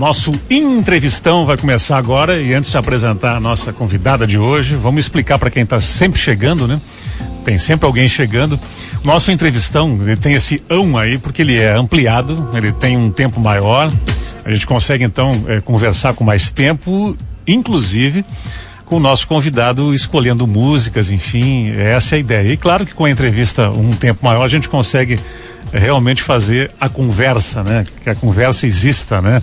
Nosso entrevistão vai começar agora e antes de apresentar a nossa convidada de hoje, vamos explicar para quem está sempre chegando, né? Tem sempre alguém chegando. Nosso entrevistão, ele tem esse ão aí porque ele é ampliado, ele tem um tempo maior. A gente consegue então é, conversar com mais tempo, inclusive com o nosso convidado escolhendo músicas, enfim, essa é a ideia. E claro que com a entrevista um tempo maior a gente consegue é, realmente fazer a conversa, né? Que a conversa exista, né?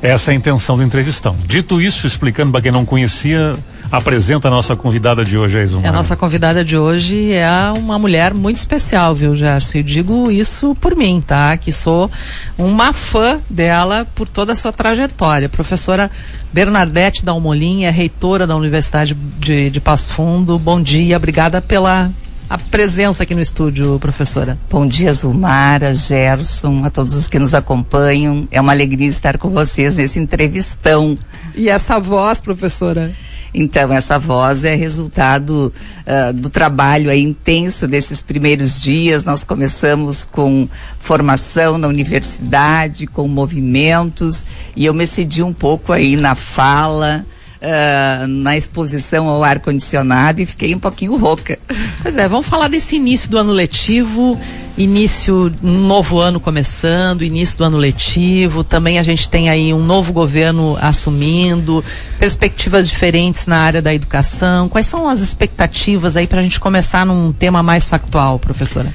Essa é a intenção do entrevistão. Dito isso, explicando para quem não conhecia, apresenta a nossa convidada de hoje, Aizumar. A nossa convidada de hoje é uma mulher muito especial, viu, Gerson? E digo isso por mim, tá? Que sou uma fã dela por toda a sua trajetória. Professora Bernadette Dalmolin é reitora da Universidade de, de Passo Fundo. Bom dia, obrigada pela a presença aqui no estúdio, professora. Bom dia, Zulmara, Gerson, a todos os que nos acompanham. É uma alegria estar com vocês nesse entrevistão. E essa voz, professora? Então, essa voz é resultado uh, do trabalho intenso desses primeiros dias. Nós começamos com formação na universidade, com movimentos, e eu me cedi um pouco aí na fala, uh, na exposição ao ar condicionado e fiquei um pouquinho rouca. Pois é, vamos falar desse início do ano letivo, início um novo ano começando, início do ano letivo, também a gente tem aí um novo governo assumindo, perspectivas diferentes na área da educação. Quais são as expectativas aí para a gente começar num tema mais factual, professora?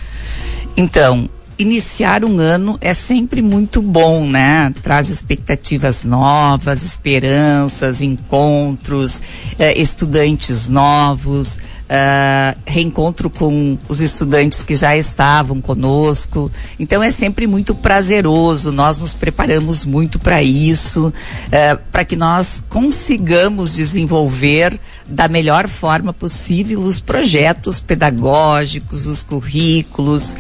Então, iniciar um ano é sempre muito bom, né? Traz expectativas novas, esperanças, encontros, eh, estudantes novos, uh, reencontro com os estudantes que já estavam conosco. Então é sempre muito prazeroso. Nós nos preparamos muito para isso, uh, para que nós consigamos desenvolver da melhor forma possível os projetos pedagógicos, os currículos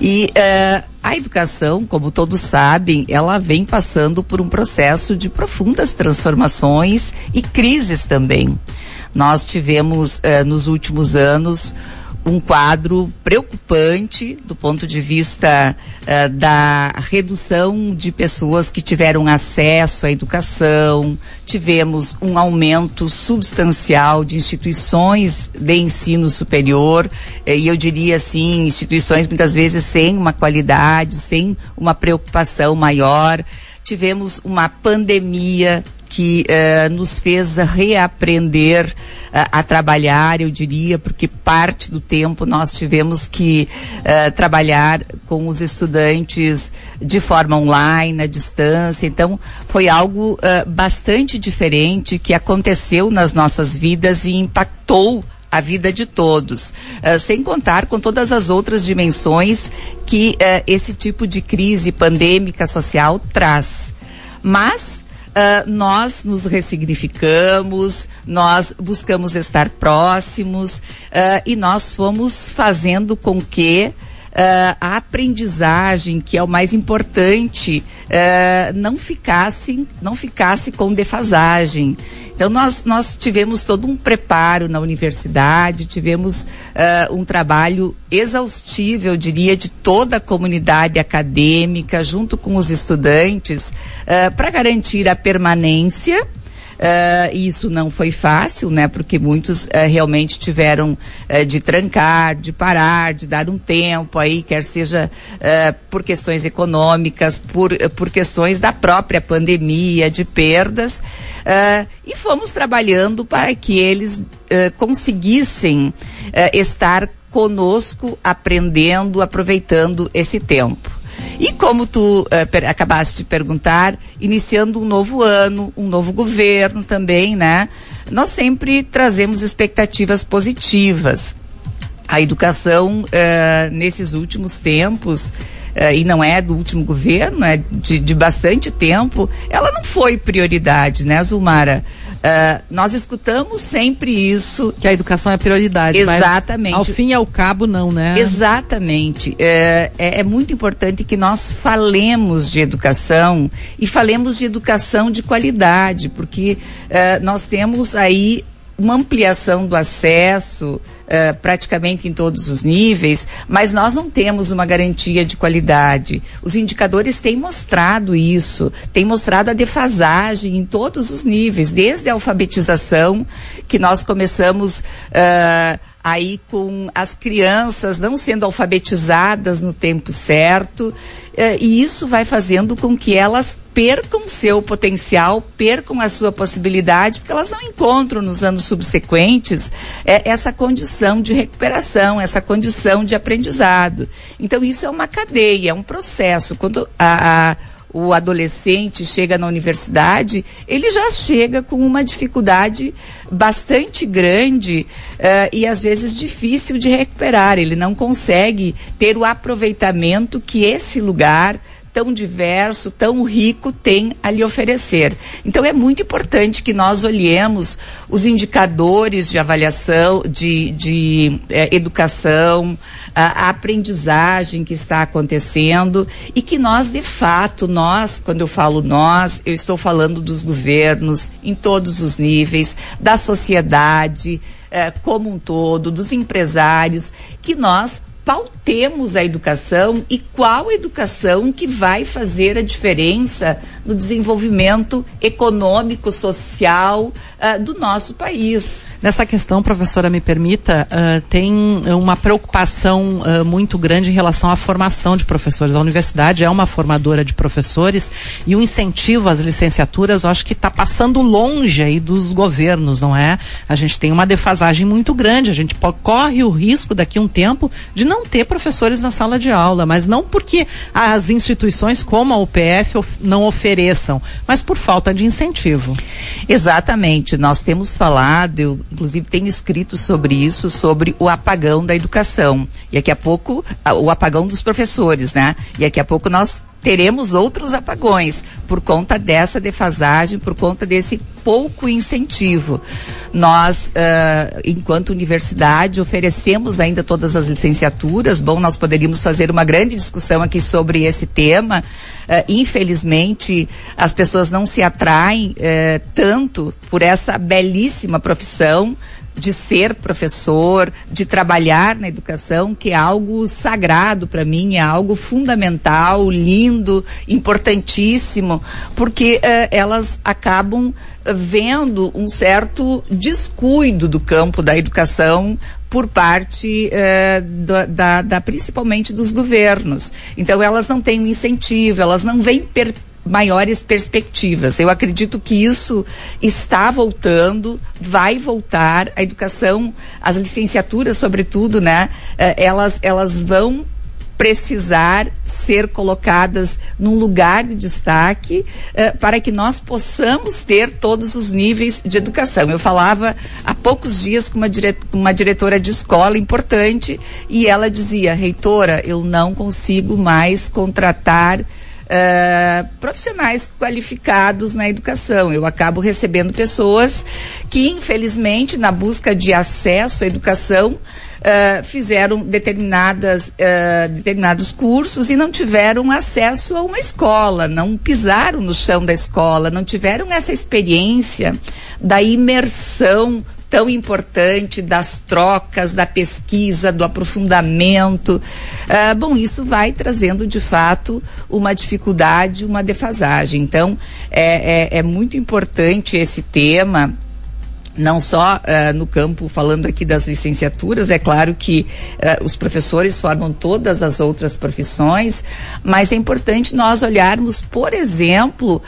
e uh, a educação, como todos sabem, ela vem passando por um processo de profundas transformações e crises também. Nós tivemos eh, nos últimos anos um quadro preocupante do ponto de vista uh, da redução de pessoas que tiveram acesso à educação, tivemos um aumento substancial de instituições de ensino superior, eh, e eu diria assim, instituições muitas vezes sem uma qualidade, sem uma preocupação maior. Tivemos uma pandemia que uh, nos fez reaprender uh, a trabalhar, eu diria, porque parte do tempo nós tivemos que uh, trabalhar com os estudantes de forma online, à distância. Então, foi algo bastante diferente que aconteceu nas nossas vidas e impactou a vida de todos, uh, sem contar com todas as outras dimensões que uh, esse tipo de crise pandêmica social traz. Mas uh, nós nos ressignificamos, nós buscamos estar próximos uh, e nós fomos fazendo com que Uh, a aprendizagem, que é o mais importante, uh, não ficasse, não ficasse com defasagem. Então nós, nós tivemos todo um preparo na universidade, tivemos uh, um trabalho exaustivo, eu diria, de toda a comunidade acadêmica, junto com os estudantes, para garantir a permanência Uh, isso não foi fácil, né? Porque muitos uh, realmente tiveram uh, de trancar, de parar, de dar um tempo aí, quer seja por questões econômicas, por, por questões da própria pandemia, de perdas. e fomos trabalhando para que eles conseguissem estar conosco, aprendendo, aproveitando esse tempo. E como tu uh, per, acabaste de perguntar, iniciando um novo ano, um novo governo também, né? Nós sempre trazemos expectativas positivas. A educação, uh, nesses últimos tempos, Uh, e não é do último governo, é de, de, bastante tempo, ela não foi prioridade, né, Zulmara? Uh, nós escutamos sempre isso. Que a educação é prioridade. Exatamente. ao fim e ao cabo, não, né? Exatamente. É, é, é, muito importante que nós falemos de educação e falemos de educação de qualidade, porque uh, nós temos aí uma ampliação do acesso uh, praticamente em todos os níveis, mas nós não temos uma garantia de qualidade. Os indicadores têm mostrado isso, têm mostrado a defasagem em todos os níveis, desde a alfabetização, que nós começamos. Uh, aí com as crianças não sendo alfabetizadas no tempo certo, eh, e isso vai fazendo com que elas percam seu potencial, percam a sua possibilidade, porque elas não encontram nos anos subsequentes eh, essa condição de recuperação, essa condição de aprendizado. Então isso é uma cadeia, é um processo. Quando a, a o adolescente chega na universidade, ele já chega com uma dificuldade bastante grande uh, e às vezes difícil de recuperar. Ele não consegue ter o aproveitamento que esse lugar tão diverso, tão rico tem a lhe oferecer. Então é muito importante que nós olhemos os indicadores de avaliação, de, de eh, educação, a, a, aprendizagem que está acontecendo e que nós, de fato, nós, quando eu falo nós, eu estou falando dos governos em todos os níveis, da sociedade eh, como um todo, dos empresários, que nós pautemos a educação e qual educação que vai fazer a diferença no desenvolvimento econômico, social uh, do nosso país. Nessa questão, professora, me permita, uh, tem uma preocupação uh, muito grande em relação à formação de professores. A universidade é uma formadora de professores e o incentivo às licenciaturas, eu acho que está passando longe aí dos governos, não é? A gente tem uma defasagem muito grande. A gente corre o risco daqui a um tempo de não ter professores na sala de aula, mas não porque as instituições como a UPF não ofereçam, mas por falta de incentivo. Exatamente. Nós temos falado, eu inclusive tenho escrito sobre isso, sobre o apagão da educação. E daqui a pouco, o apagão dos professores, né? E daqui a pouco nós teremos outros apagões por conta dessa defasagem, por conta desse pouco incentivo. Nós, uh, enquanto universidade, oferecemos ainda todas as licenciaturas. Bom, nós poderíamos fazer uma grande discussão aqui sobre esse tema. Uh, infelizmente, as pessoas não se atraem uh, tanto por essa belíssima profissão de ser professor, de trabalhar na educação, que é algo sagrado para mim, é algo fundamental, lindo, importantíssimo, porque uh, elas acabam vendo um certo descuido do campo da educação por parte uh, da, da, da, principalmente dos governos. Então elas não têm um incentivo, elas não vêm per maiores perspectivas. Eu acredito que isso está voltando, vai voltar. A educação, as licenciaturas, sobretudo, né? Eh, elas, elas vão precisar ser colocadas num lugar de destaque uh, para que nós possamos ter todos os níveis de educação. Eu falava há poucos dias com uma, dire uma diretora de escola importante e ela dizia, reitora, eu não consigo mais contratar Uh, profissionais qualificados na educação. Eu acabo recebendo pessoas que, infelizmente, na busca de acesso à educação, uh, fizeram determinadas, uh, determinados cursos e não tiveram acesso a uma escola, não pisaram no chão da escola, não tiveram essa experiência da imersão tão importante das trocas, da pesquisa, do aprofundamento. Ah, bom, isso vai trazendo de fato uma dificuldade, uma defasagem. Então, é, é, é muito importante esse tema não só uh, no campo, falando aqui das licenciaturas, é claro que uh, os professores formam todas as outras profissões, mas é importante nós olharmos, por exemplo,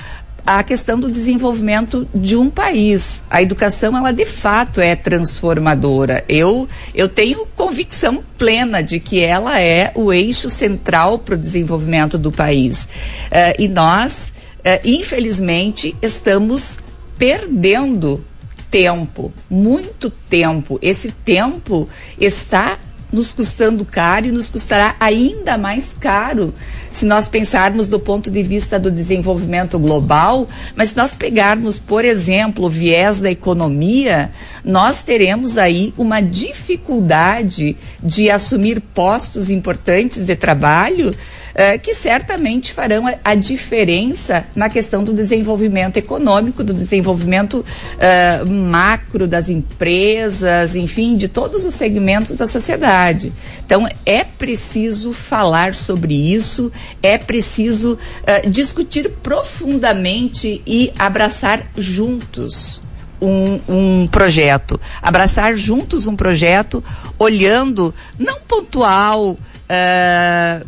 a questão do desenvolvimento de um país. A educação, ela de fato é transformadora. Eu, eu tenho convicção plena de que ela é o eixo central para o desenvolvimento do país. Uh, e nós, uh, infelizmente, estamos perdendo tempo, muito tempo. Esse tempo está nos custando caro e nos custará ainda mais caro se nós pensarmos do ponto de vista do desenvolvimento global, mas se nós pegarmos, por exemplo, o viés da economia, nós teremos aí uma dificuldade de assumir postos importantes de trabalho uh, que certamente farão a, a, diferença na questão do desenvolvimento econômico, do desenvolvimento uh, macro das empresas, enfim, de todos os segmentos da sociedade. Então, é preciso falar sobre isso, é preciso uh, discutir profundamente e abraçar juntos um, um, projeto, abraçar juntos um projeto, olhando não pontual, uh,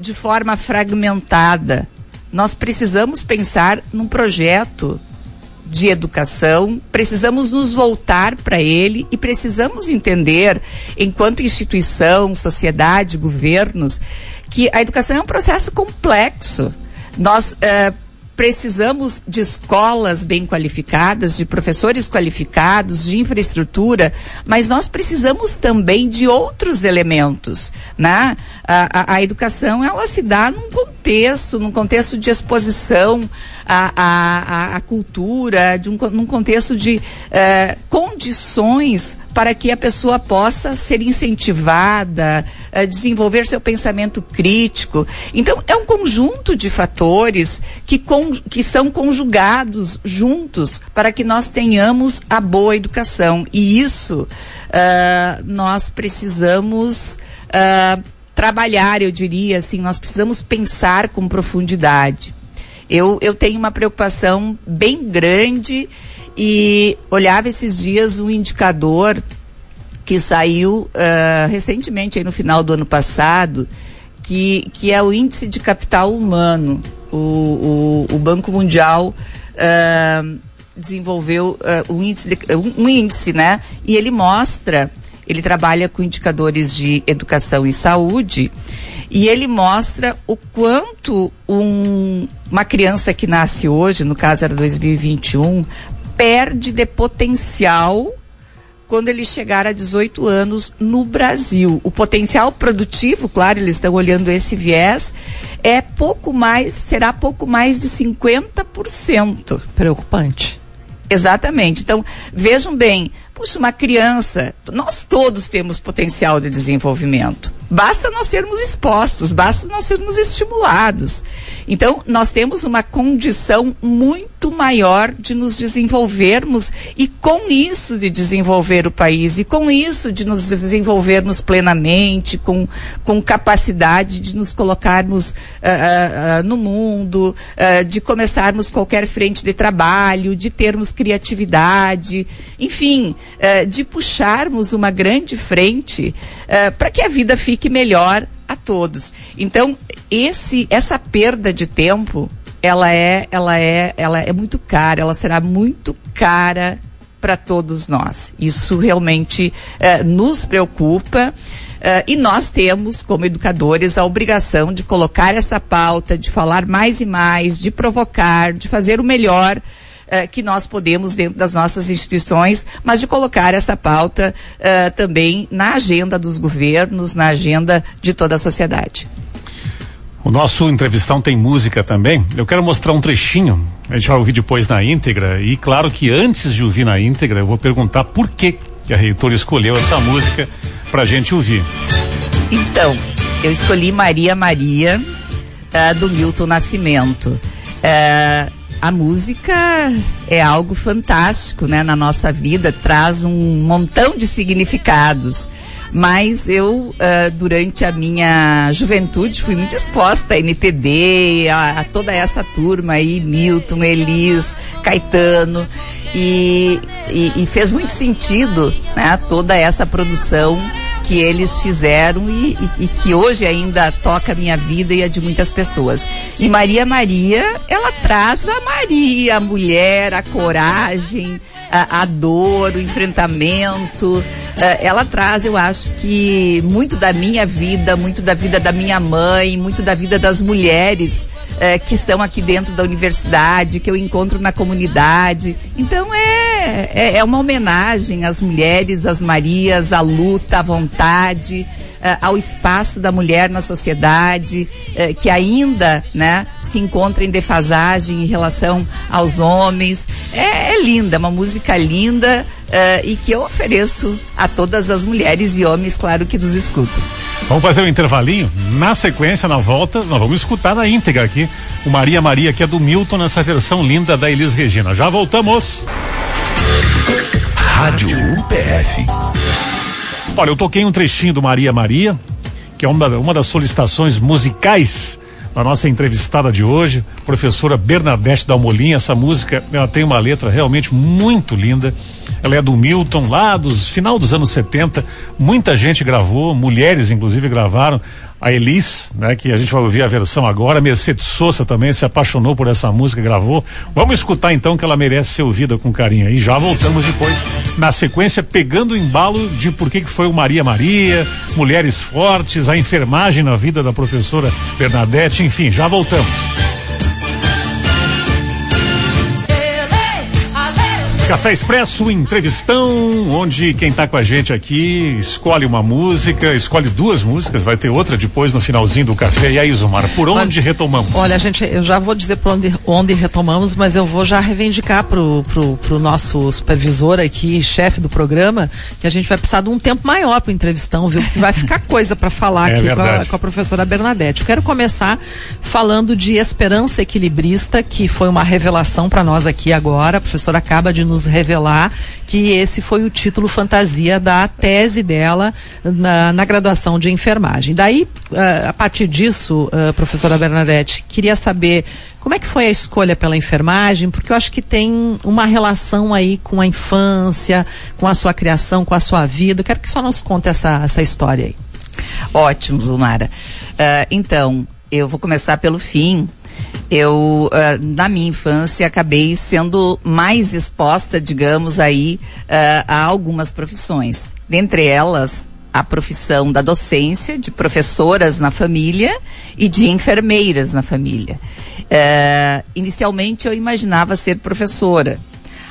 de forma fragmentada. Nós precisamos pensar num projeto de educação, precisamos nos voltar para ele e precisamos entender, enquanto instituição, sociedade, governos, que a educação é um processo complexo. Nós uh, precisamos de escolas bem qualificadas, de professores qualificados, de infraestrutura, mas nós precisamos também de outros elementos, né? A, a, a educação, ela se dá num contexto, num contexto de exposição à, à, à cultura, de um, num contexto de eh, condições para que a pessoa possa ser incentivada, a desenvolver seu pensamento crítico. Então, é um conjunto de fatores que, com, que são conjugados juntos para que nós tenhamos a boa educação. E isso uh, nós precisamos. Trabalhar, eu diria assim, nós precisamos pensar com profundidade. Eu, eu tenho uma preocupação bem grande e olhava esses dias um indicador que saiu uh, recentemente, no final do ano passado, que, que é o índice de capital humano. O, o, o Banco Mundial uh, desenvolveu uh, um, índice de, um índice, né? E ele mostra, ele trabalha com indicadores de educação e saúde, e ele mostra o quanto um, uma criança que nasce hoje, no caso era 2021, perde de potencial quando ele chegar a 18 anos no Brasil. O potencial produtivo, claro, eles estão olhando esse viés, é pouco mais, será pouco mais de 50%. Preocupante. Exatamente. Então, vejam bem, puxa, uma criança, nós todos temos potencial de desenvolvimento. Basta nós sermos expostos, basta nós sermos estimulados. Então, nós temos uma condição muito maior de nos desenvolvermos e, com isso, de desenvolver o país, e com isso, de nos desenvolvermos plenamente, com, com capacidade de nos colocarmos uh, uh, uh, no mundo, de começarmos qualquer frente de trabalho, de termos criatividade, enfim, de puxarmos uma grande frente para que a vida fique melhor a todos. Então, esse, essa perda de tempo, ela é, ela é, ela é muito cara, ela será muito cara para todos nós. Isso realmente eh, nos preocupa. Uh, e nós temos, como educadores, a obrigação de colocar essa pauta, de falar mais e mais, de provocar, de fazer o melhor uh, que nós podemos dentro das nossas instituições, mas de colocar essa pauta uh, também na agenda dos governos, na agenda de toda a sociedade. O nosso entrevistão tem música também. Eu quero mostrar um trechinho. A gente vai ouvir depois na íntegra. E claro que antes de ouvir na íntegra, eu vou perguntar por que, que a reitora escolheu essa música para a gente ouvir. Então, eu escolhi Maria Maria, uh, do Milton Nascimento. Uh, a música é algo fantástico, né, na nossa vida, traz um montão de significados. Mas eu, uh, durante a minha juventude, fui muito exposta a MPB, a, a toda essa turma aí, Milton, Elis, Caetano, e, e, e fez muito sentido, né, toda essa produção que eles fizeram e, e, e, que hoje ainda toca a minha vida e a de muitas pessoas. E Maria Maria, ela traz a Maria, a mulher, a coragem, a, a dor, o enfrentamento. Uh, ela traz, eu acho que muito da minha vida, muito da vida da minha mãe, muito da vida das mulheres uh, que estão aqui dentro da universidade, que eu encontro na comunidade. Então é é, é, é, uma homenagem às mulheres, às Marias, à luta, à vontade, uh, ao espaço da mulher na sociedade, uh, que ainda né, se encontra em defasagem em relação aos homens. É, é linda, uma música linda uh, e que eu ofereço a todas as mulheres e homens, claro, que nos escutam. Vamos fazer um intervalinho? Na sequência, na volta, nós vamos escutar na íntegra aqui o Maria Maria, que é do Milton, nessa versão linda da Elis Regina. Já voltamos. Rádio UPF. Olha, eu toquei um trechinho do Maria Maria, que é uma, uma das solicitações musicais da nossa entrevistada de hoje, professora Bernadette Dalmolin. Essa música, ela tem uma letra realmente muito linda. Ela é do Milton, lá dos final dos anos 70. Muita gente gravou, mulheres inclusive gravaram. A Elis, né, que a gente vai ouvir a versão agora. Mercedes Sosa também se apaixonou por essa música, gravou. Vamos escutar então que ela merece ser ouvida com carinho. E já voltamos depois, na sequência, pegando o embalo de por que, que foi o Maria Maria, mulheres fortes, a enfermagem na vida da professora Bernadette, enfim, já voltamos. Café Expresso, entrevistão, onde quem está com a gente aqui escolhe uma música, escolhe duas músicas, vai ter outra depois no finalzinho do café. E aí, Zumar, por onde olha, retomamos? Olha, gente, eu já vou dizer por onde, onde retomamos, mas eu vou já reivindicar pro, pro, pro nosso supervisor aqui, chefe do programa, que a gente vai precisar de um tempo maior pro entrevistão, viu? Porque vai ficar coisa para falar é aqui com a, com a, professora Bernadette. Eu quero começar falando de Esperança Equilibrista, que foi uma revelação para nós aqui agora. A professora acaba de nos nos revelar que esse foi o título fantasia da tese dela na, na graduação de enfermagem. Daí, uh, a partir disso, uh, professora Bernadette, queria saber como é que foi a escolha pela enfermagem, porque eu acho que tem uma relação aí com a infância, com a sua criação, com a sua vida. Eu quero que só nos conte essa, essa história aí. Ótimo, Zumara. Uh, então, eu vou começar pelo fim eu, uh, na minha infância, acabei sendo mais exposta, digamos, aí, uh, a algumas profissões. Dentre elas, a profissão da docência, de professoras na família e de enfermeiras na família. Uh, inicialmente, eu imaginava ser professora.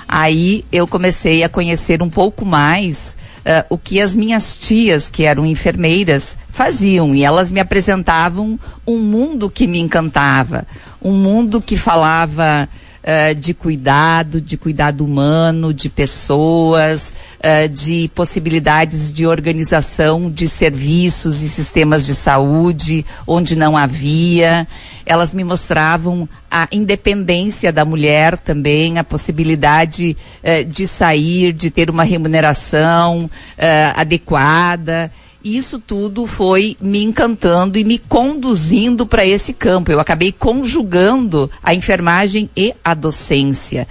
Aí eu comecei a conhecer um pouco mais uh, o que as minhas tias, que eram enfermeiras, faziam. E elas me apresentavam um mundo que me encantava. Um mundo que falava uh, de cuidado, de cuidado humano, de pessoas, uh, de possibilidades de organização de serviços e sistemas de saúde, onde não havia. Elas me mostravam a independência da mulher também, a possibilidade uh, de sair, de ter uma remuneração adequada isso tudo foi me encantando e me conduzindo para esse campo. Eu acabei conjugando a enfermagem e a docência.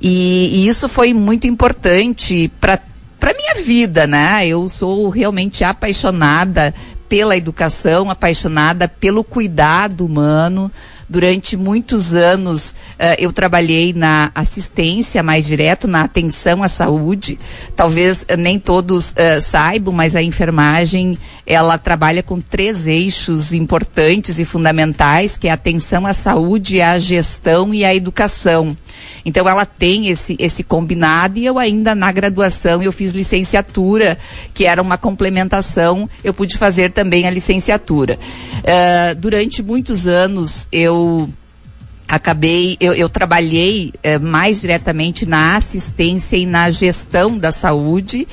E, e isso foi muito importante para para minha vida, né? Eu sou realmente apaixonada pela educação, apaixonada pelo cuidado humano. Durante muitos anos uh, eu trabalhei na assistência mais direto, na atenção à saúde. Talvez uh, nem todos uh, saibam, mas a enfermagem ela trabalha com três eixos importantes e fundamentais, que é a atenção à saúde, a gestão e a educação. Então ela tem esse, esse combinado e eu ainda na graduação eu fiz licenciatura, que era uma complementação, eu pude fazer também a licenciatura. Uh, durante muitos anos eu acabei, eu, eu trabalhei eh, mais diretamente na assistência e na gestão da saúde.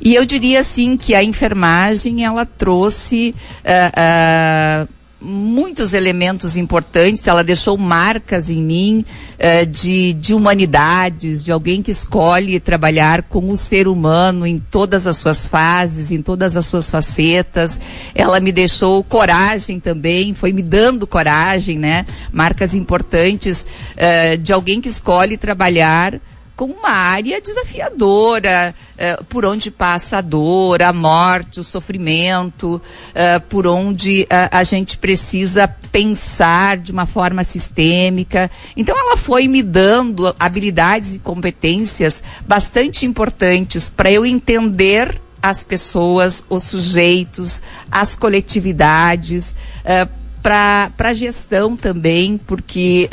E eu diria assim que a enfermagem ela trouxe uh, uh, muitos elementos importantes, ela deixou marcas em mim uh, de, de humanidades, de alguém que escolhe trabalhar com o ser humano em todas as suas fases, em todas as suas facetas. Ela me deixou coragem também, foi me dando coragem, né? Marcas importantes uh, de alguém que escolhe trabalhar com uma área desafiadora, uh, por onde passa a dor, a morte, o sofrimento, uh, por onde uh, a gente precisa pensar de uma forma sistêmica. Então ela foi me dando habilidades e competências bastante importantes para eu entender as pessoas, os sujeitos, as coletividades, para a gestão também, porque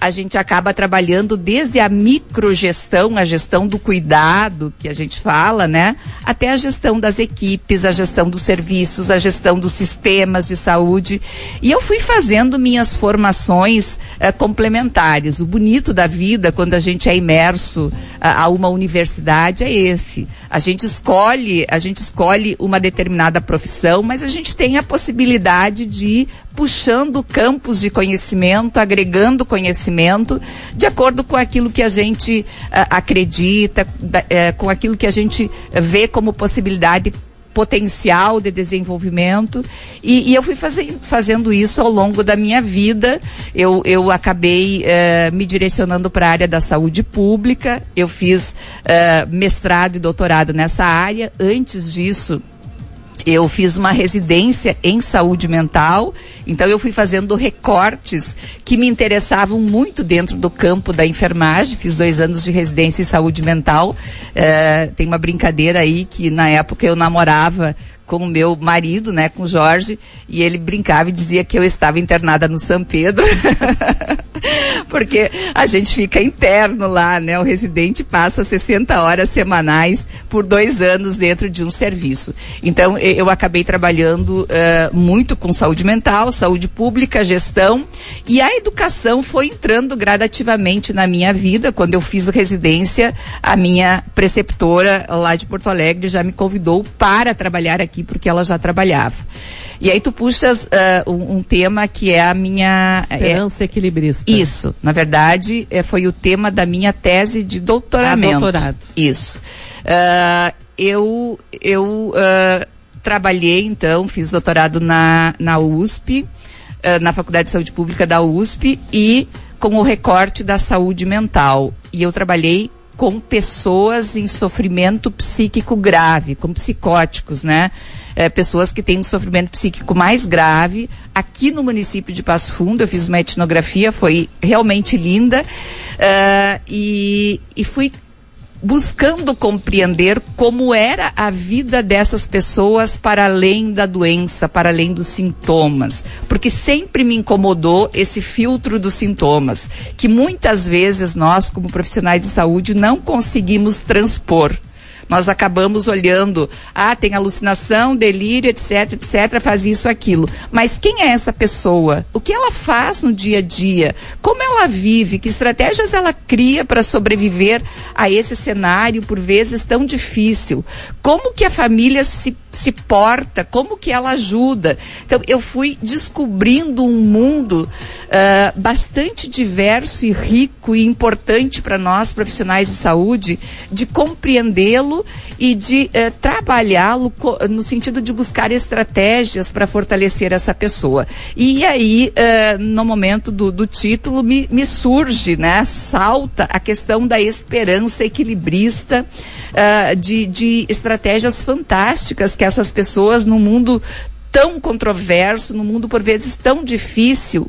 a gente acaba trabalhando desde a microgestão, a gestão do cuidado, que a gente fala, né? Até a gestão das equipes, a gestão dos serviços, a gestão dos sistemas de saúde. E eu fui fazendo minhas formações eh, complementares. O bonito da vida, quando a gente é imerso a, a uma universidade, é esse. A gente escolhe, a gente escolhe uma determinada profissão, mas a gente tem a possibilidade de puxando campos de conhecimento, agregando conhecimento, de acordo com aquilo que a gente uh, acredita, uh, com aquilo que a gente vê como possibilidade potencial de desenvolvimento e, e eu fui fazendo, fazendo isso ao longo da minha vida. Eu, eu acabei uh, me direcionando para a área da saúde pública. Eu fiz uh, mestrado e doutorado nessa área. Antes disso, eu fiz uma residência em saúde mental, então eu fui fazendo recortes que me interessavam muito dentro do campo da enfermagem. Fiz dois anos de residência em saúde mental. É, tem uma brincadeira aí que na época eu namorava com o meu marido, né, com o Jorge, e ele brincava e dizia que eu estava internada no São Pedro. Porque a gente fica interno lá, né? O residente passa 60 horas semanais por dois anos dentro de um serviço. Então, eu acabei trabalhando uh, muito com saúde mental, saúde pública, gestão, e a educação foi entrando gradativamente na minha vida. Quando eu fiz residência, a minha preceptora lá de Porto Alegre já me convidou para trabalhar aqui, porque ela já trabalhava. E aí tu puxas uh, um, um, tema que é a minha... Esperança é, equilibrista. Isso. Na verdade, é, foi o tema da minha tese de doutoramento. Ah, doutorado. Isso. Uh, eu eu uh, trabalhei, então, fiz doutorado na, na USP, na Faculdade de Saúde Pública da USP e com o recorte da saúde mental. E eu trabalhei com pessoas em sofrimento psíquico grave, com psicóticos, né? É, pessoas que têm um sofrimento psíquico mais grave. Aqui no município de Passo Fundo, eu fiz uma etnografia, foi realmente linda. Uh, e, e fui buscando compreender como era a vida dessas pessoas para além da doença, para além dos sintomas, porque sempre me incomodou esse filtro dos sintomas, que muitas vezes nós, como profissionais de saúde, não conseguimos transpor nós acabamos olhando, ah, tem alucinação, delírio, etc, etc, faz isso, aquilo. Mas quem é essa pessoa? O que ela faz no dia a dia? Como ela vive? Que estratégias ela cria para sobreviver a esse cenário, por vezes, tão difícil? Como que a família se, se porta? Como que ela ajuda? Então, eu fui descobrindo um mundo uh, bastante diverso e rico e importante para nós, profissionais de saúde, de compreendê-lo e de eh, trabalhá-lo no sentido de buscar estratégias para fortalecer essa pessoa. E aí, eh, no momento do, do título, me, me, surge, né, salta a questão da esperança equilibrista, uh, de, de estratégias fantásticas que essas pessoas no mundo tão controverso, no mundo por vezes tão difícil,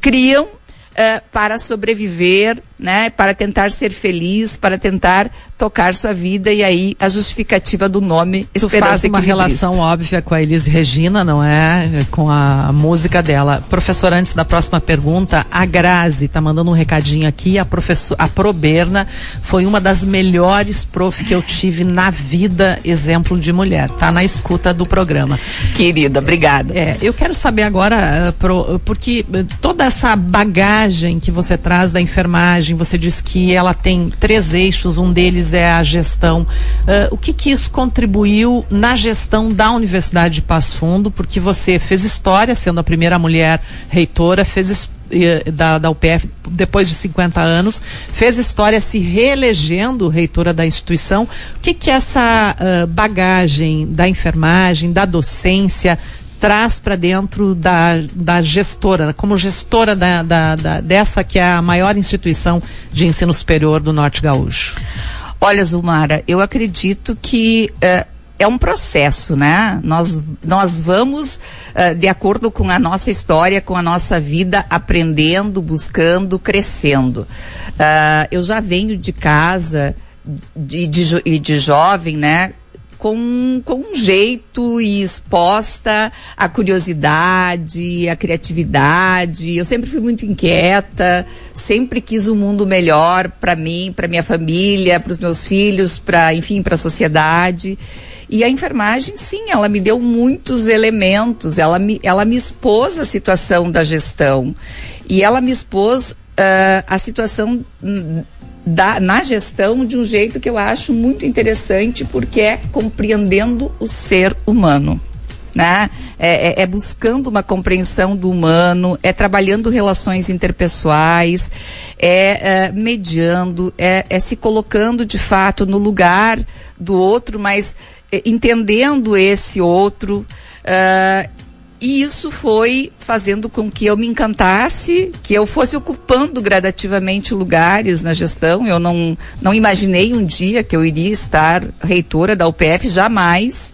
criam uh, para sobreviver, né, para tentar ser feliz, para tentar tocar sua vida e aí a justificativa do nome tu faz uma relação óbvia com a Elise Regina, não é? Com a música dela. Professor, antes da próxima pergunta, a Grazi está mandando um recadinho aqui. A professor, a Proberna foi uma das melhores prof que eu tive na vida, exemplo de mulher. Tá na escuta do programa. Querida, obrigada. É, eu quero saber agora, uh, pro, porque toda essa bagagem que você traz da enfermagem, você diz que ela tem três eixos, um deles é a gestão. Uh, o que, que isso contribuiu na gestão da Universidade de Passo Fundo? Porque você fez história, sendo a primeira mulher reitora, fez da, da UPF depois de 50 anos, fez história se reelegendo reitora da instituição. O que que essa uh, bagagem da enfermagem, da docência, traz para dentro da, da gestora, como gestora da, da, da, dessa que é a maior instituição de ensino superior do Norte Gaúcho? Olha, Zumara, eu acredito que uh, é um processo, né? Nós, nós vamos, uh, de acordo com a nossa história, com a nossa vida, aprendendo, buscando, crescendo. Uh, eu já venho de casa e de, de, de jovem, né? Com, com um jeito e exposta à curiosidade, à criatividade. Eu sempre fui muito inquieta, sempre quis um mundo melhor para mim, para minha família, para os meus filhos, para enfim, para a sociedade. E a enfermagem, sim, ela me deu muitos elementos, ela me, ela me expôs a situação da gestão. E ela me expôs uh, a situação da, na gestão de um jeito que eu acho muito interessante, porque é compreendendo o ser humano. Né? É, é, é, buscando uma compreensão do humano, é trabalhando relações interpessoais, é, é mediando, é, é, se colocando de fato no lugar do outro, mas é, entendendo esse outro. Uh, e isso foi fazendo com que eu me encantasse, que eu fosse ocupando gradativamente lugares na gestão. Eu não, não imaginei um dia que eu iria estar reitora da UPF, jamais.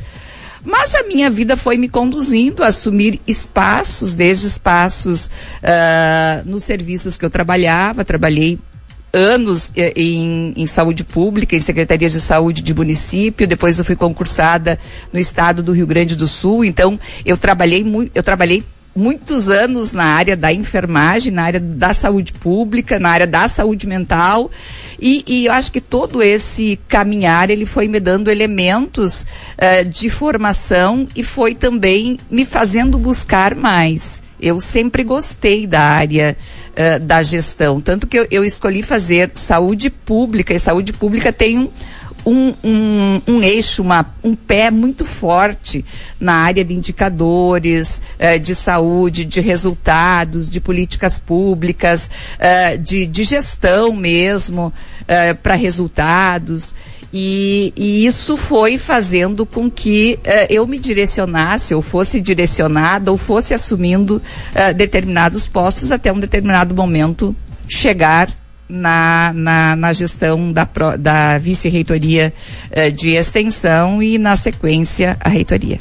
Mas a minha vida foi me conduzindo a assumir espaços, desde espaços uh, nos serviços que eu trabalhava. Trabalhei anos eh, em, em, saúde pública, em secretarias de saúde de município, depois eu fui concursada no estado do Rio Grande do Sul, então eu trabalhei muito, eu trabalhei muitos anos na área da enfermagem, na área da saúde pública, na área da saúde mental. E, e eu acho que todo esse caminhar ele foi me dando elementos uh, de formação e foi também me fazendo buscar mais. Eu sempre gostei da área uh, da gestão, tanto que eu, eu escolhi fazer saúde pública e saúde pública tem um um, um, eixo, uma, um pé muito forte na área de indicadores eh, de saúde, de resultados, de políticas públicas, eh, de, de gestão mesmo para resultados. E, e, isso foi fazendo com que uh, eu me direcionasse, ou fosse direcionada, ou fosse assumindo uh, determinados postos até um determinado momento chegar na, na, na gestão da, da vice-reitoria eh, de extensão e, na sequência, a reitoria.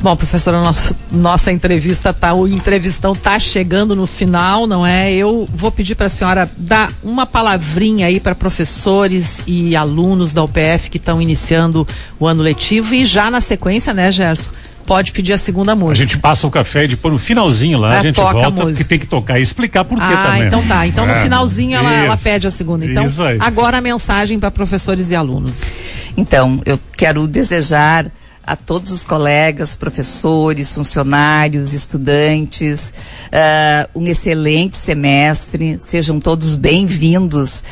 Bom, professora, nosso, nossa entrevista tá, o entrevistão tá chegando no final, não é? Eu vou pedir para a senhora dar uma palavrinha aí para professores e alunos da UPF que estão iniciando o ano letivo e já na sequência, né, Gerson? Pode pedir a segunda música. A gente passa o café e depois no finalzinho lá, é, a gente volta, porque tem que tocar e explicar por quê ah, também. então tá. Então é, no finalzinho ela, ela, pede a segunda. Então, agora a mensagem para professores e alunos. Então, eu quero desejar a todos os colegas, professores, funcionários, estudantes, uh, um excelente semestre. Sejam todos bem-vindos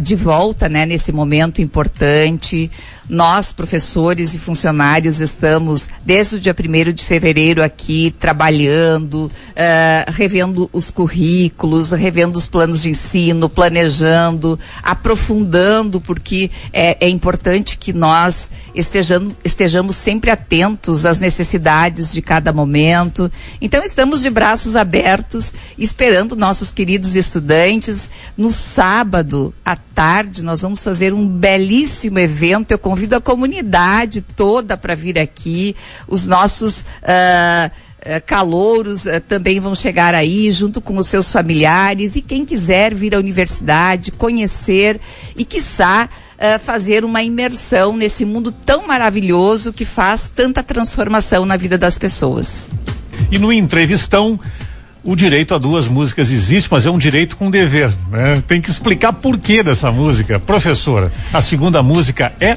de volta né, nesse momento importante. Nós, professores e funcionários, estamos desde o dia 1 de fevereiro aqui trabalhando, uh, revendo os currículos, revendo os planos de ensino, planejando, aprofundando, porque é, é importante que nós estejamos, estejamos sempre atentos às necessidades de cada momento. Então, estamos de braços abertos, esperando nossos queridos estudantes. No sábado, à tarde, nós vamos fazer um belíssimo evento. Eu convido a comunidade toda para vir aqui, os nossos. Uh, calouros uh, também vão chegar aí, junto com os seus familiares, e quem quiser vir à universidade, conhecer e, quiçá, fazer uma imersão nesse mundo tão maravilhoso que faz tanta transformação na vida das pessoas. E no entrevistão, o direito a duas músicas existe, mas é um direito com dever. Né? Tem que explicar por que dessa música. Professora, a segunda música é?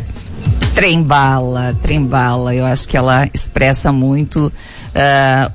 Trembala, Trembala. Eu acho que ela expressa muito uh,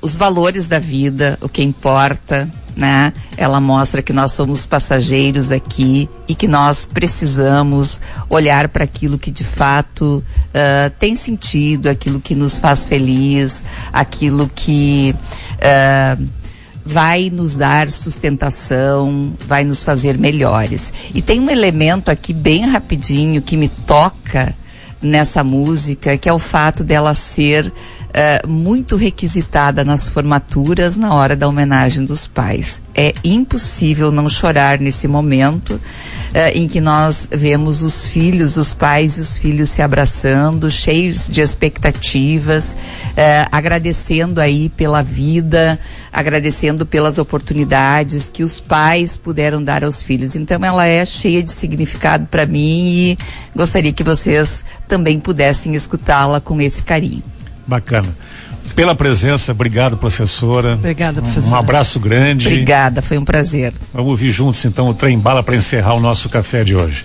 os valores da vida, o que importa, né? Ela mostra que nós somos passageiros aqui e que nós precisamos olhar para aquilo que de fato uh, tem sentido, aquilo que nos faz feliz, aquilo que uh, vai nos dar sustentação, vai nos fazer melhores. E tem um elemento aqui bem rapidinho que me toca nessa música, que é o fato dela ser é, muito requisitada nas formaturas na hora da homenagem dos pais. É impossível não chorar nesse momento. Em que nós vemos os filhos, os pais e os filhos se abraçando, cheios de expectativas, agradecendo aí pela vida, agradecendo pelas oportunidades que os pais puderam dar aos filhos. Então ela é cheia de significado para mim e gostaria que vocês também pudessem escutá-la com esse carinho. Bacana. Pela presença, obrigado, professora. Obrigada, professora. Um abraço grande. Obrigada, foi um prazer. Vamos ouvir juntos então o trem bala para encerrar o nosso café de hoje.